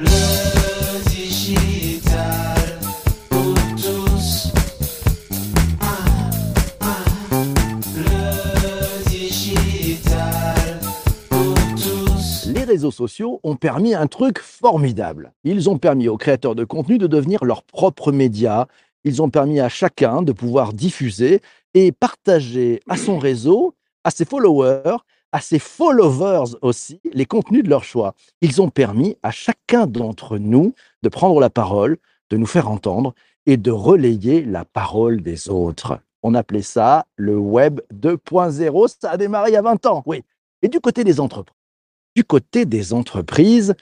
Les réseaux sociaux ont permis un truc formidable. Ils ont permis aux créateurs de contenu de devenir leurs propres médias. Ils ont permis à chacun de pouvoir diffuser et partager à son réseau, à ses followers, à ses followers aussi, les contenus de leur choix. Ils ont permis à chacun d'entre nous de prendre la parole, de nous faire entendre et de relayer la parole des autres. On appelait ça le Web 2.0. Ça a démarré il y a 20 ans, oui. Et du côté des entreprises, du côté des entreprises,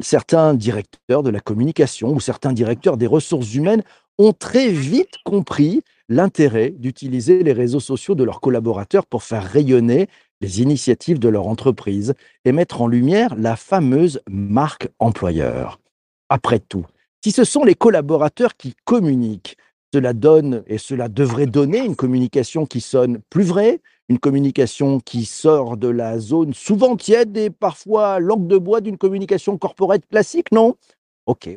certains directeurs de la communication ou certains directeurs des ressources humaines ont très vite compris l'intérêt d'utiliser les réseaux sociaux de leurs collaborateurs pour faire rayonner les initiatives de leur entreprise et mettre en lumière la fameuse marque employeur. Après tout, si ce sont les collaborateurs qui communiquent, cela donne et cela devrait donner une communication qui sonne plus vraie, une communication qui sort de la zone souvent tiède et parfois langue de bois d'une communication corporate classique, non? Ok.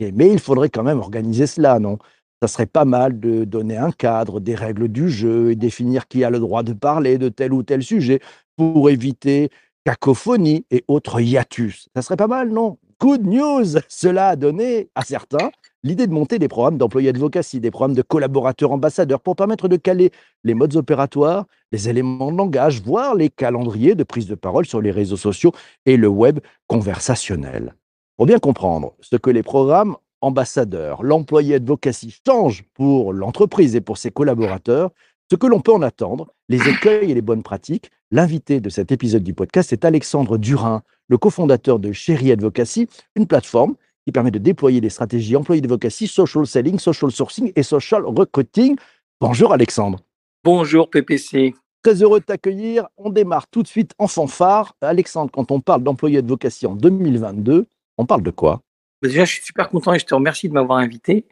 Mais il faudrait quand même organiser cela, non? Ça serait pas mal de donner un cadre, des règles du jeu et définir qui a le droit de parler de tel ou tel sujet pour éviter cacophonie et autres hiatus. Ça serait pas mal, non? Good news Cela a donné à certains l'idée de monter des programmes d'employés advocacy, des programmes de collaborateurs ambassadeurs pour permettre de caler les modes opératoires, les éléments de langage, voire les calendriers de prise de parole sur les réseaux sociaux et le web conversationnel. Pour bien comprendre ce que les programmes ambassadeur, l'employé advocacy change pour l'entreprise et pour ses collaborateurs, ce que l'on peut en attendre, les écueils et les bonnes pratiques. L'invité de cet épisode du podcast est Alexandre Durin, le cofondateur de Chéri Advocacy, une plateforme qui permet de déployer des stratégies employés advocacy, social selling, social sourcing et social recruiting. Bonjour Alexandre. Bonjour PPC. Très heureux de t'accueillir. On démarre tout de suite en fanfare. Alexandre, quand on parle d'employé advocacy en 2022, on parle de quoi? Déjà, je suis super content et je te remercie de m'avoir invité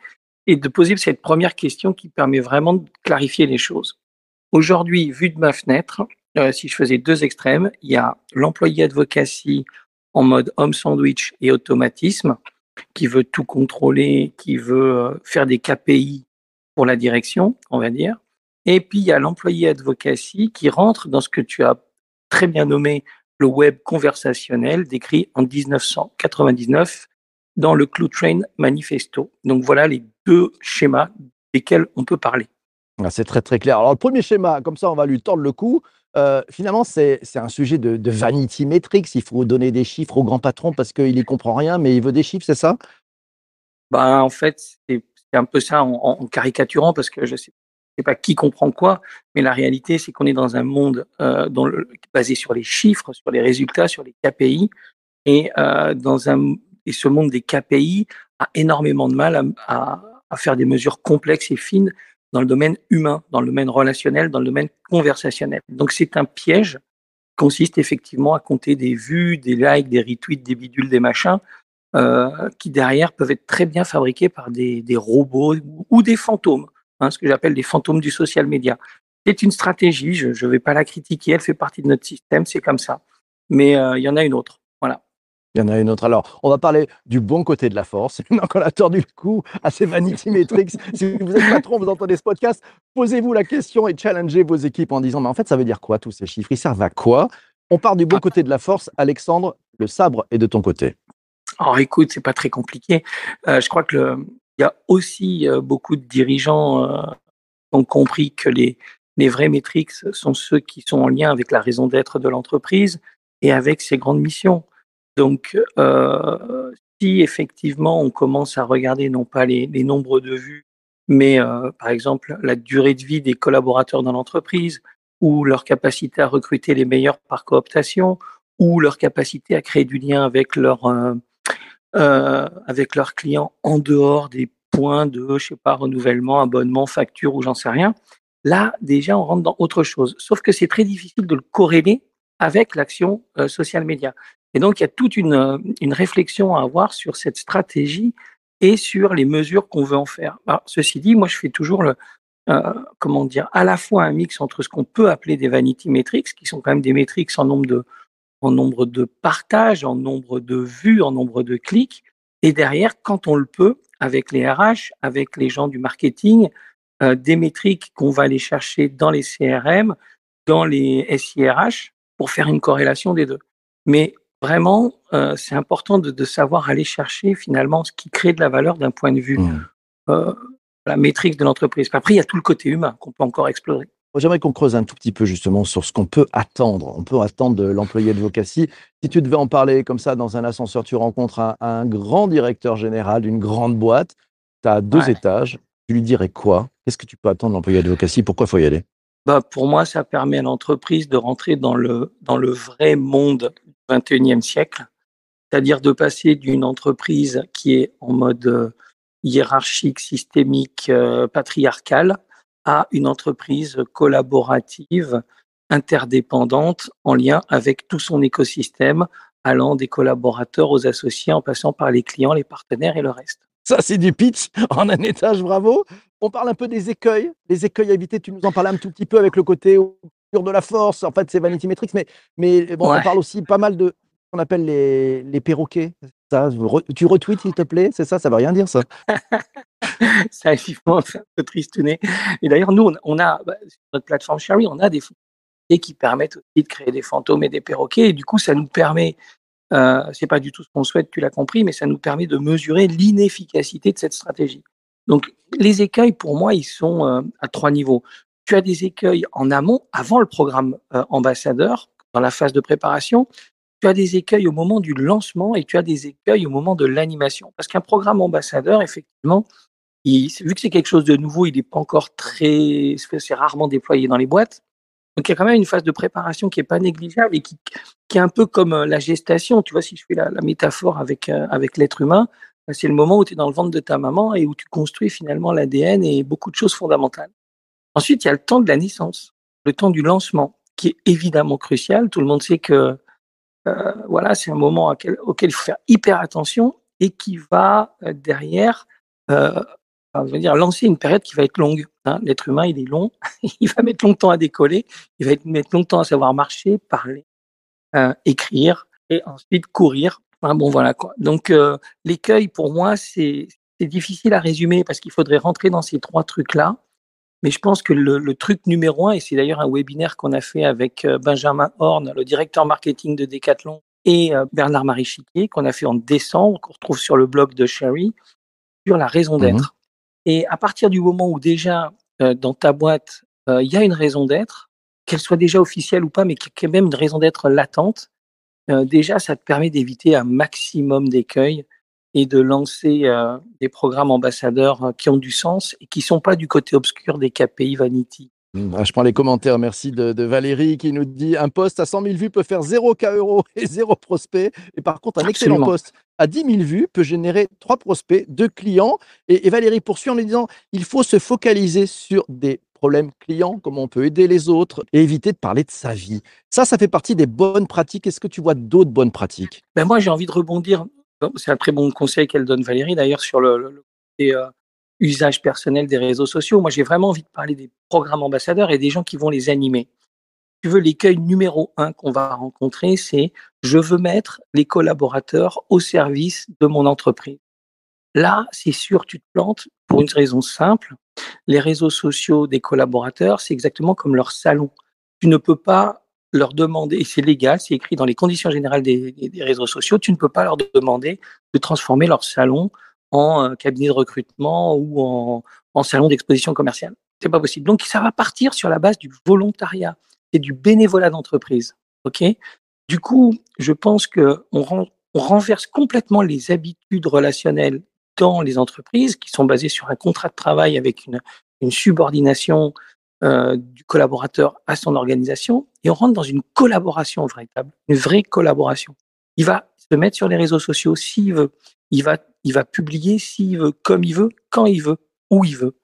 et de poser cette première question qui permet vraiment de clarifier les choses. Aujourd'hui, vu de ma fenêtre, euh, si je faisais deux extrêmes, il y a l'employé advocacy en mode homme sandwich et automatisme, qui veut tout contrôler, qui veut euh, faire des KPI pour la direction, on va dire. Et puis, il y a l'employé advocacy qui rentre dans ce que tu as très bien nommé le web conversationnel, décrit en 1999 dans le Clue Train Manifesto. Donc voilà les deux schémas desquels on peut parler. Ah, c'est très très clair. Alors le premier schéma, comme ça on va lui tordre le cou. Euh, finalement, c'est un sujet de, vanity metrics. Il faut donner des chiffres au grand patron parce qu'il n'y comprend rien, mais il veut des chiffres, c'est ça? Ben, En fait, c'est un peu ça en, caricaturant parce que je ne sais, pas qui comprend quoi, mais la réalité, c'est qu'on est dans un monde euh, basé sur les chiffres, sur les résultats, sur les KPI, et euh, dans un et ce monde des KPI a énormément de mal à, faire des mesures complexes et fines dans le domaine humain, dans le domaine relationnel, dans le domaine conversationnel. Donc c'est un piège qui consiste effectivement à compter des vues, des likes, des retweets, des bidules, des machins, euh, qui derrière peuvent être très bien fabriqués par des, robots ou des fantômes, hein, ce que j'appelle des fantômes du social media. C'est une stratégie, je ne vais pas la critiquer, elle fait partie de notre système, c'est comme ça. Mais euh, il y en a une autre. Il y en a une autre. Alors, on va parler du bon côté de la force. Maintenant qu'on a tordu le cou à ces vanity metrics, si vous êtes patron, vous entendez ce podcast, posez-vous la question et challengez vos équipes en disant, mais en fait, ça veut dire quoi tous ces chiffres? Ils servent à quoi? On part du bon côté de la force. Alexandre, le sabre est de ton côté. Alors, écoute, c'est pas très compliqué. Euh, je crois que il y a aussi euh, beaucoup de dirigeants euh, qui ont compris que les, les vrais métriques sont ceux qui sont en lien avec la raison d'être de l'entreprise et avec ses grandes missions. Donc, euh, si effectivement on commence à regarder non pas les, nombres de vues, mais euh, par exemple la durée de vie des collaborateurs dans l'entreprise, ou leur capacité à recruter les meilleurs par cooptation, ou leur capacité à créer du lien euh, avec leurs clients en dehors des points de, je sais pas, renouvellement, abonnement, facture ou j'en sais rien. Là, déjà, on rentre dans autre chose. Sauf que c'est très difficile de le corréler avec l'action social média. Et donc, il y a toute une, euh, une réflexion à avoir sur cette stratégie et sur les mesures qu'on veut en faire. ceci dit, moi, je fais toujours euh, comment dire, à la fois un mix entre ce qu'on peut appeler des vanity metrics, qui sont quand même des métriques en nombre de, en partages, en nombre de vues, en nombre de clics, Et derrière, quand on le peut, avec les RH, avec les gens du marketing, euh, des métriques qu'on va aller chercher dans les CRM, dans les SIRH, pour faire une corrélation des deux. Vraiment, euh, c'est important de, de, savoir aller chercher finalement ce qui crée de la valeur d'un point de vue mmh. euh, la métrique de l'entreprise. Après, il y a tout le côté humain qu'on peut encore explorer. J'aimerais qu'on creuse un tout petit peu justement sur ce qu'on peut attendre. On peut attendre de l'employé de Vocacy. Si tu devais en parler comme ça dans un ascenseur, tu rencontres un, un grand directeur général d'une grande boîte, tu as deux ouais. étages, tu lui dirais quoi? Qu'est-ce que tu peux attendre de l'employé de Vocacy Pourquoi il faut y aller? Bah, Pour moi, ça permet à l'entreprise de rentrer dans le, dans le vrai monde 21e siècle, c'est-à-dire de passer d'une entreprise qui est en mode euh, hiérarchique, systémique, euh, patriarcal, à une entreprise collaborative, interdépendante, en lien avec tout son écosystème, allant des collaborateurs aux associés, en passant par les clients, les partenaires et le reste. Ça, c'est du pitch en un étage, bravo. On parle un peu des écueils, les écueils à éviter. Tu nous en parlais un tout petit peu avec le côté de la force. En fait, c'est Vanity Metrics, mais, mais bon, ouais. on parle aussi pas mal de ce qu'on appelle les, les perroquets. Ça, tu retweets, s'il te plaît? C'est ça Ça veut rien dire, ça Ça, effectivement, un peu tristouné. Et d'ailleurs, nous, on a, bah, sur notre plateforme Sherry, on a des fonctionnalités qui permettent aussi de créer des fantômes et des perroquets. Et du coup, ça nous permet, euh, c'est pas du tout ce qu'on souhaite, tu l'as compris, mais ça nous permet de mesurer l'inefficacité de cette stratégie. Donc, les écueils, pour moi, ils sont euh, à trois niveaux. Tu as des écueils en amont, avant le programme euh, ambassadeur, dans la phase de préparation tu as des écueils au moment du lancement et tu as des écueils au moment de l'animation. Parce qu'un programme ambassadeur, effectivement, vu que c'est quelque chose de nouveau, il n'est pas encore très, c'est rarement déployé dans les boîtes. Donc il y a quand même une phase de préparation qui est pas négligeable et qui, est un peu comme la gestation. Tu vois, si je fais la, métaphore avec, euh, avec l'être humain, c'est le moment où tu es dans le ventre de ta maman et où tu construis finalement l'ADN et beaucoup de choses fondamentales. Ensuite, il y a le temps de la naissance, le temps du lancement, qui est évidemment crucial. Tout le monde sait que euh, voilà, c'est un moment auquel, il faut faire hyper attention et qui va euh, derrière, euh, enfin, dire, lancer une période qui va être longue. Hein. L'être humain, il est long, il va mettre longtemps à décoller, il va mettre longtemps à savoir marcher, parler, euh, écrire et ensuite courir. Enfin, bon, voilà quoi. Donc, euh, l'écueil, pour moi, c'est difficile à résumer parce qu'il faudrait rentrer dans ces trois trucs-là. Mais je pense que le, le truc numéro un, et c'est d'ailleurs un webinaire qu'on a fait avec euh, Benjamin Horn, le directeur marketing de Decathlon, et euh, Bernard Marichiquier, qu'on a fait en décembre, qu'on retrouve sur le blog de Sherry, sur la raison d'être. Mmh. Et à partir du moment où déjà euh, dans ta boîte, euh, il y a une raison d'être, qu'elle soit déjà officielle ou pas, mais qu'il y ait même une raison d'être latente, euh, déjà ça te permet d'éviter un maximum d'écueils et de lancer euh, des programmes ambassadeurs euh, qui ont du sens et qui sont pas du côté obscur des KPI Vanity. Ah, je prends les commentaires, merci de, de, Valérie qui nous dit un poste à 100 000 vues peut faire 0 K euros et 0 prospect. Et par contre, un Absolument. excellent poste à 10 000 vues peut générer 3 prospects, 2 clients. Et, et Valérie poursuit en lui disant il faut se focaliser sur des problèmes clients, comment on peut aider les autres et éviter de parler de sa vie. Ça, ça fait partie des bonnes pratiques. Est-ce que tu vois d'autres bonnes pratiques? Ben Moi, j'ai envie de rebondir c'est un très bon conseil qu'elle donne Valérie d'ailleurs sur le, euh, usage personnel des réseaux sociaux. Moi, j'ai vraiment envie de parler des programmes ambassadeurs et des gens qui vont les animer. Tu veux l'écueil numéro un qu'on va rencontrer, c'est je veux mettre les collaborateurs au service de mon entreprise. Là, c'est sûr, tu te plantes pour une raison simple. Les réseaux sociaux des collaborateurs, c'est exactement comme leur salon. Tu ne peux pas leur demander, et c'est légal, c'est écrit dans les conditions générales des, réseaux sociaux, tu ne peux pas leur demander de transformer leur salon en euh, cabinet de recrutement ou en, salon d'exposition commerciale. C'est pas possible. Donc ça va partir sur la base du volontariat et du bénévolat d'entreprise. Ok? Du coup, je pense que on renverse complètement les habitudes relationnelles dans les entreprises qui sont basées sur un contrat de travail avec une, une subordination euh, du collaborateur à son organisation et on rentre dans une collaboration véritable, une vraie collaboration. Il va se mettre sur les réseaux sociaux s'il veut, il va, il va publier s'il veut, comme il veut, quand il veut, où il veut.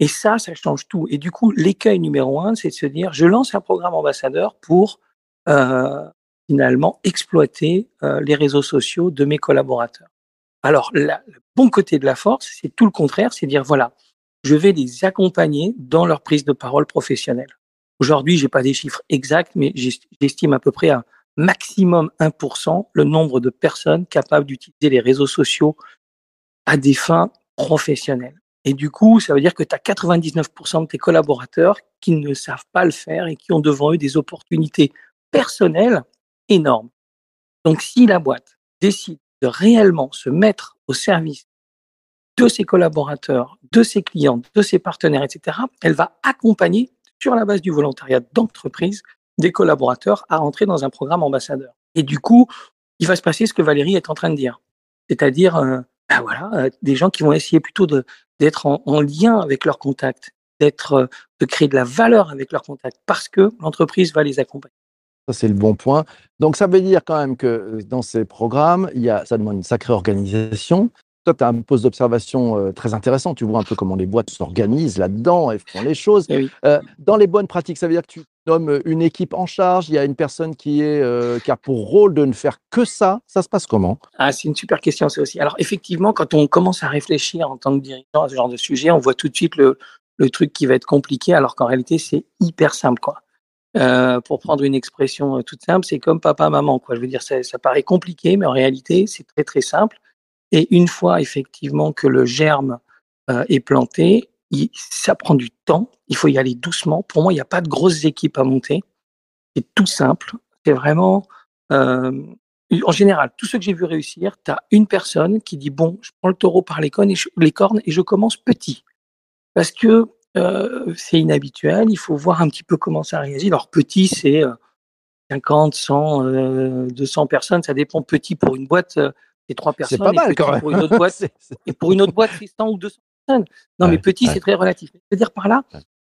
Et ça, ça change tout. Et du coup, l'écueil numéro un, c'est de se dire, je lance un programme ambassadeur pour euh, finalement exploiter euh, les réseaux sociaux de mes collaborateurs. Alors, le bon côté de la force, c'est tout le contraire, c'est dire, voilà, je vais les accompagner dans leur prise de parole professionnelle. Aujourd'hui, j'ai pas des chiffres exacts, mais j'estime à peu près à maximum 1% le nombre de personnes capables d'utiliser les réseaux sociaux à des fins professionnelles. Et du coup, ça veut dire que tu as 99% de tes collaborateurs qui ne savent pas le faire et qui ont devant eux des opportunités personnelles énormes. Donc, si la boîte décide de réellement se mettre au service de ses collaborateurs, de ses clients, de ses partenaires, etc., elle va accompagner, sur la base du volontariat d'entreprise, des collaborateurs à entrer dans un programme ambassadeur. Et du coup, il va se passer ce que Valérie est en train de dire. C'est-à-dire, euh, ben voilà, euh, des gens qui vont essayer plutôt d'être en, en lien avec leurs contacts, d'être, euh, de créer de la valeur avec leurs contacts, parce que l'entreprise va les accompagner. Ça, c'est le bon point. Donc, ça veut dire quand même que dans ces programmes, il y a, ça demande une sacrée organisation. Toi, tu as un poste d'observation euh, très intéressant. Tu vois un peu comment les boîtes s'organisent là-dedans et font les choses. Eh oui. Euh, dans les bonnes pratiques, ça veut dire que tu nommes une équipe en charge. Il y a une personne qui, est, euh, qui a pour rôle de ne faire que ça. Ça se passe comment? Ah, c'est une super question, ça aussi. Alors, effectivement, quand on commence à réfléchir en tant que dirigeant à ce genre de sujet, on voit tout de suite le, le truc qui va être compliqué, alors qu'en réalité, c'est hyper simple, quoi. Euh, pour prendre une expression toute simple, c'est comme papa-maman, quoi. Je veux dire, ça, ça paraît compliqué, mais en réalité, c'est très, très simple. Et une fois, effectivement, que le germe euh, est planté, ça prend du temps. Il faut y aller doucement. Pour moi, il n'y a pas de grosses équipes à monter. C'est tout simple. C'est vraiment, euh, en général, tous ceux que j'ai vu réussir, tu as une personne qui dit bon, je prends le taureau par les cornes et je, commence petit, parce que euh, c'est inhabituel. Il faut voir un petit peu comment ça réagit. Alors petit, c'est euh, 50, 100, euh, 200 personnes. Ça dépend. Petit pour une boîte, c'est trois C'est personnes. pas mal quand même. Pour une autre boîte, et pour une autre boîte, c'est 100 ou 200 personnes. Non, Ouais, mais petit, ouais. c'est très relatif. C'est-à-dire par là,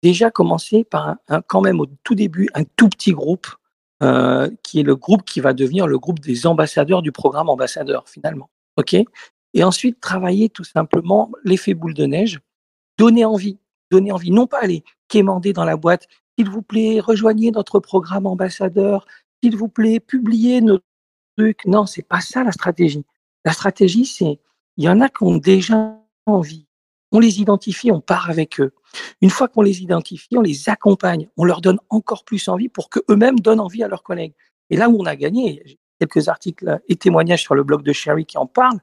déjà commencer par un, un- quand même au tout début un tout petit groupe euh, qui est le groupe qui va devenir le groupe des ambassadeurs du programme ambassadeur finalement. Ok? Et ensuite travailler tout simplement l'effet boule de neige, donner envie, donner envie, non pas aller quémander dans la boîte. S'il vous plaît, rejoignez notre programme ambassadeur. S'il vous plaît, publiez nos trucs. Non, c'est pas ça la stratégie. La stratégie, c'est il y en a qui ont déjà envie. On les identifie, on part avec eux. Une fois qu'on les identifie, on les accompagne, on leur donne encore plus envie pour qu'eux-mêmes donnent envie à leurs collègues. Et là où on a gagné, j'ai quelques articles et témoignages sur le blog de Sherry qui en parlent,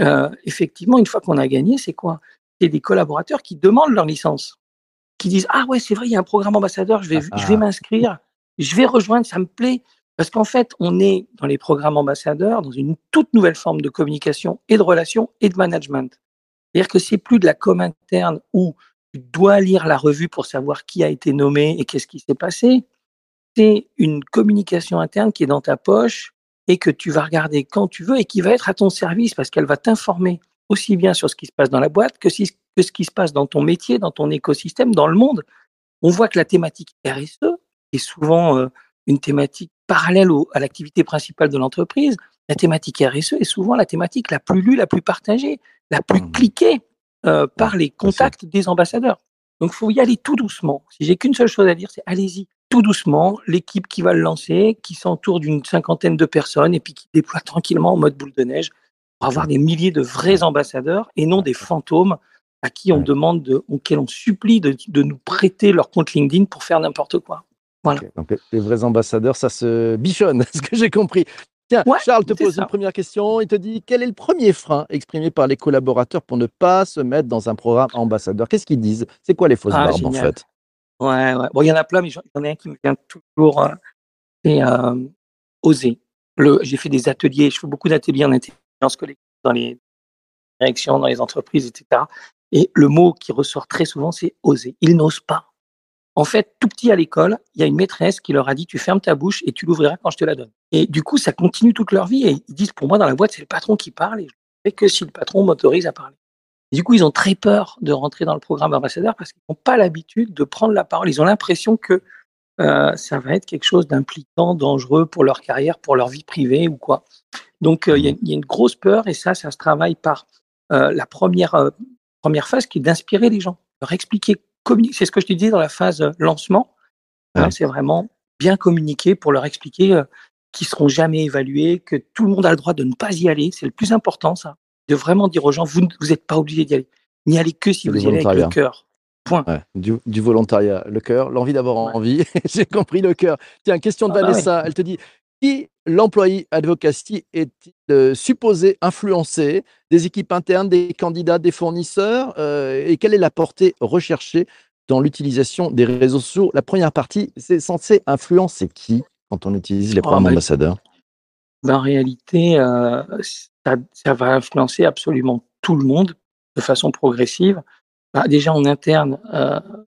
euh, effectivement, une fois qu'on a gagné, c'est quoi? C'est des collaborateurs qui demandent leur licence, qui disent Ah ouais, c'est vrai, il y a un programme ambassadeur, je vais, je vais Ah. m'inscrire, je vais rejoindre, ça me plaît. Parce qu'en fait, on est dans les programmes ambassadeurs, dans une toute nouvelle forme de communication et de relation et de management. C'est-à-dire que c'est plus de la com interne où tu dois lire la revue pour savoir qui a été nommé et qu'est-ce qui s'est passé. C'est une communication interne qui est dans ta poche et que tu vas regarder quand tu veux et qui va être à ton service parce qu'elle va t'informer aussi bien sur ce qui se passe dans la boîte que ce qui se passe dans ton métier, dans ton écosystème, dans le monde. On voit que la thématique RSE est souvent euh, une thématique parallèle au- à l'activité principale de l'entreprise. La thématique RSE est souvent la thématique la plus lue, la plus partagée, la plus Mhm. cliquée euh, par les contacts des ambassadeurs. Donc, il faut y aller tout doucement. Si j'ai qu'une seule chose à dire, c'est allez-y tout doucement. L'équipe qui va le lancer, qui s'entoure d'une cinquantaine de personnes et puis qui déploie tranquillement en mode boule de neige pour avoir des milliers de vrais ambassadeurs et non des fantômes à qui on demande, de, auxquels on supplie de, de nous prêter leur compte LinkedIn pour faire n'importe quoi. Voilà. Donc, les- vrais ambassadeurs, ça se bichonne, ce que j'ai compris. Tiens, Ouais, Charles te pose ça. une première question. Il te dit quel est le premier frein exprimé par les collaborateurs pour ne pas se mettre dans un programme ambassadeur? Qu'est-ce qu'ils disent? C'est quoi les fausses Ah, barbes en fait? Ouais, ouais. Bon, il y en a plein, mais j'en ai un qui me vient toujours. euh, c'est euh, oser. J'ai fait des ateliers, je fais beaucoup d'ateliers en intelligence collective dans les directions, dans les entreprises, etc. Et le mot qui ressort très souvent, c'est oser. Ils n'osent pas. En fait, tout petit à l'école, il y a une maîtresse qui leur a dit tu fermes ta bouche et tu l'ouvriras quand je te la donne. Et du coup, ça continue toute leur vie. Et ils disent pour moi, dans la boîte, c'est le patron qui parle et je ne fais que si le patron m'autorise à parler. Du coup, ils ont très peur de rentrer dans le programme ambassadeur parce qu'ils n'ont pas l'habitude de prendre la parole. Ils ont l'impression que euh, ça va être quelque chose d'impliquant, dangereux pour leur carrière, pour leur vie privée ou quoi. Donc, euh, il y, y a une grosse peur et ça, ça se travaille par euh, la première, euh, première phase qui est d'inspirer les gens, leur expliquer, communiquer. C'est ce que je te disais dans la phase euh, lancement. Hein, c'est vraiment bien communiquer pour leur expliquer euh, qu'ils seront jamais évalués, que tout le monde a le droit de ne pas y aller. C'est le plus important, ça. De vraiment dire aux gens, vous n'êtes pas obligés d'y aller. N'y allez que si vous y allez avec le cœur. Point. Ouais, du, du volontariat, le cœur, l'envie d'avoir Ouais. envie. J'ai compris le cœur. Tiens, question de Ah bah Vanessa. Elle te dit Qui l'employé advocacy est-il euh, supposé influencer Des équipes internes, des candidats, des fournisseurs euh, Et quelle est la portée recherchée dans l'utilisation des réseaux sociaux? La première partie, c'est censé influencer qui quand on utilise les Oh, programmes bah, ambassadeurs? Ben, en réalité, euh, ça, ça va influencer absolument tout le monde de façon progressive. Bah, déjà en interne,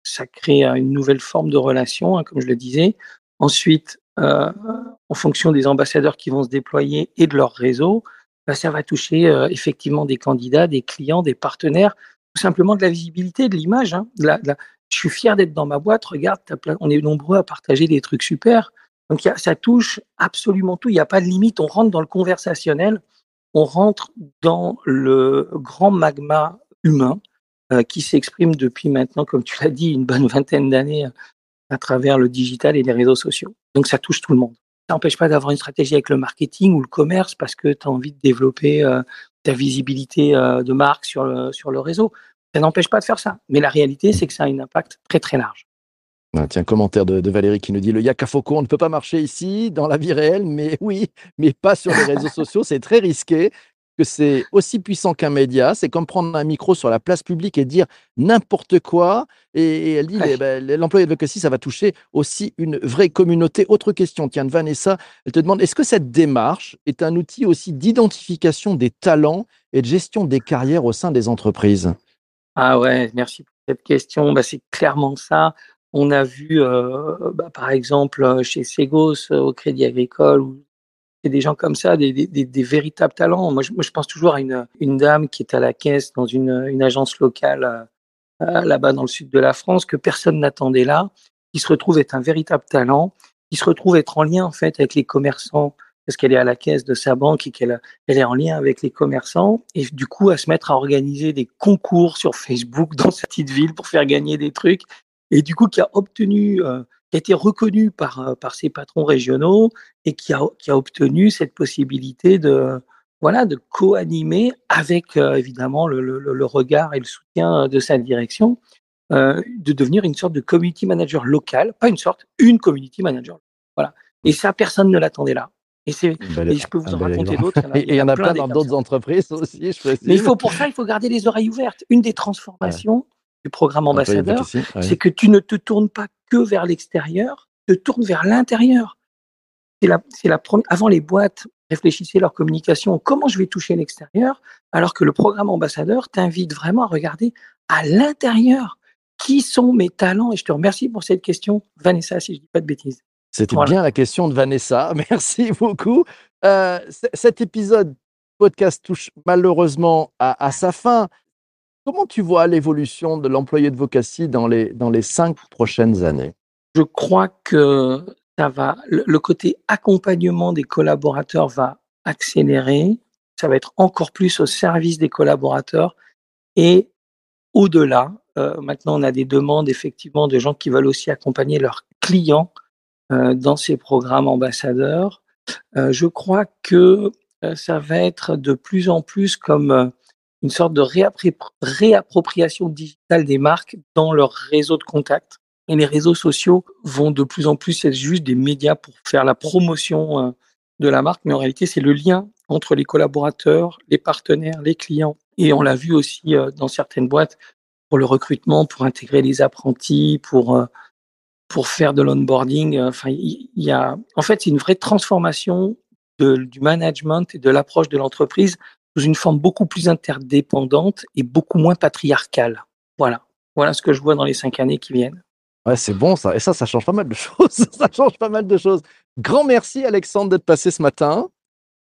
ça crée une nouvelle forme de relation, hein, comme je le disais. Ensuite, euh, en fonction des ambassadeurs qui vont se déployer et de leur réseau, bah, ça va toucher euh, effectivement des candidats, des clients, des partenaires, tout simplement de la visibilité, de l'image. hein, Je suis fier d'être dans ma boîte. Regarde, on est nombreux à partager des trucs super. Donc ça touche absolument tout. Il n'y a pas de limite. On rentre dans le conversationnel. On rentre dans le grand magma humain euh, qui s'exprime depuis maintenant, comme tu l'as dit, une bonne vingtaine d'années à travers le digital et les réseaux sociaux. Donc ça touche tout le monde. Ça n'empêche pas d'avoir une stratégie avec le marketing ou le commerce parce que tu as envie de développer euh, ta visibilité euh, de marque sur le, sur le réseau. Ça n'empêche pas de faire ça. Mais la réalité, c'est que ça a un impact très très large. Ah, Tiens, commentaire de, de Valérie qui nous dit le Yakafoko, on ne peut pas marcher ici dans la vie réelle, mais oui, mais pas sur les réseaux sociaux, c'est très risqué. Que c'est aussi puissant qu'un média, c'est comme prendre un micro sur la place publique et dire n'importe quoi. Et, elle dit Ouais. eh ben, l'employé advocacy, ça va toucher aussi une vraie communauté. Autre question, tiens, Vanessa, elle te demande est-ce que cette démarche est un outil aussi d'identification des talents et de gestion des carrières au sein des entreprises? Ah ouais, merci pour cette question. Bah, c'est clairement ça. On a vu, euh, bah, par exemple, euh, chez Segos, euh, au Crédit Agricole, ou et des gens comme ça, des, véritables talents. Moi je, pense toujours à une, dame qui est à la caisse dans une, agence locale euh, euh, là-bas dans le sud de la France, que personne n'attendait là, qui se retrouve être un véritable talent, qui se retrouve être en lien en fait avec les commerçants, parce qu'elle est à la caisse de sa banque et qu'elle elle est en lien avec les commerçants, et du coup à se mettre à organiser des concours sur Facebook dans sa petite ville pour faire gagner des trucs, et du coup qui a obtenu, euh, qui a été reconnu par, euh, par ses patrons régionaux, et qui a, qui a obtenu cette possibilité de, voilà, de co-animer avec euh, évidemment le, le, le regard et le soutien de sa direction, euh, de devenir une sorte de community manager local, pas une sorte, une community manager. Voilà. Et ça, personne ne l'attendait là. Et, c'est, Bel- et je peux vous en raconter d'autres. Et il y en a plein dans d'autres entreprises aussi, je. Mais il faut pour ça, il faut garder les oreilles ouvertes. Une des transformations du programme Employé ambassadeur, c'est que tu ne te tournes pas que vers l'extérieur, tu te tournes vers l'intérieur. C'est la, c'est la première. Avant les boîtes réfléchissaient leur communication, comment je vais toucher l'extérieur, alors que le programme ambassadeur t'invite vraiment à regarder à l'intérieur qui sont mes talents. Et je te remercie pour cette question, Vanessa, si je dis pas de bêtises. C'était Voilà. bien la question de Vanessa. Merci beaucoup. Euh, cet épisode podcast touche malheureusement à, à sa fin. Comment tu vois l'évolution de l'employé de dans les, dans les cinq prochaines années? Je crois que ça va, le, côté accompagnement des collaborateurs va accélérer. Ça va être encore plus au service des collaborateurs et au-delà. euh, maintenant, on a des demandes effectivement de gens qui veulent aussi accompagner leurs clients euh, dans ces programmes ambassadeurs. Euh, je crois que ça va être de plus en plus comme une sorte de réappropriation digitale des marques dans leur réseau de contacts. Et les réseaux sociaux vont de plus en plus être juste des médias pour faire la promotion euh, de la marque, mais en réalité, c'est le lien entre les collaborateurs, les partenaires, les clients. Et on l'a vu aussi euh, dans certaines boîtes pour le recrutement, pour intégrer les apprentis, pour euh, pour faire de l'onboarding. Enfin, il y a, en fait, c'est une vraie transformation du management et de l'approche de l'entreprise sous une forme beaucoup plus interdépendante et beaucoup moins patriarcale. Voilà. Voilà ce que je vois dans les cinq années qui viennent. Ouais, c'est bon ça. Et ça, ça change pas mal de choses. ça change pas mal de choses. Grand merci, Alexandre, d'être passé ce matin.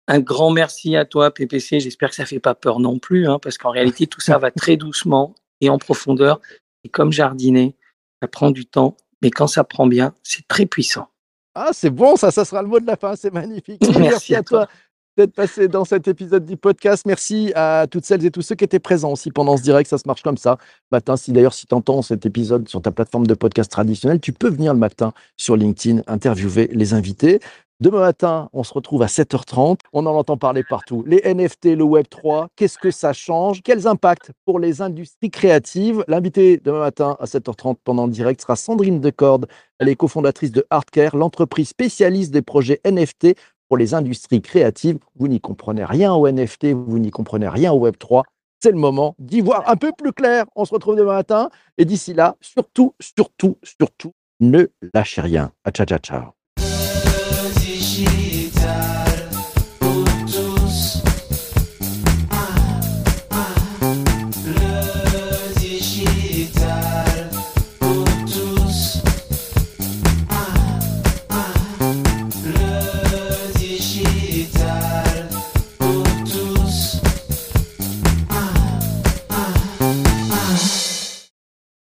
Un grand merci à toi, PPC. J'espère que ça fait pas peur non plus, hein, parce qu'en réalité, tout ça va très doucement et en profondeur. Et comme jardiner, ça prend du temps, mais quand ça prend bien, c'est très puissant. Ah, c'est bon, ça, ça sera le mot de la fin. C'est magnifique. Merci à, à toi toi. D'être passé dans cet épisode du podcast. Merci à toutes celles et tous ceux qui étaient présents aussi pendant ce direct. Ça se marche comme ça. Matin, si d'ailleurs, si tu entends cet épisode sur ta plateforme de podcast traditionnelle, tu peux venir le matin sur LinkedIn interviewer les invités. Demain matin, on se retrouve à 7h30. On en entend parler partout. Les NFT, le Web3, qu'est-ce que ça change? Quels impacts pour les industries créatives? L'invité demain matin à 7h30 pendant le direct sera Sandrine Decorde. Elle est cofondatrice de Artcare, l'entreprise spécialiste des projets NFT les industries créatives. Vous n'y comprenez rien au NFT, vous n'y comprenez rien au Web3. C'est le moment d'y voir un peu plus clair. On se retrouve demain matin. Et d'ici là, surtout, surtout, surtout, ne lâchez rien. À ciao, ciao, ciao.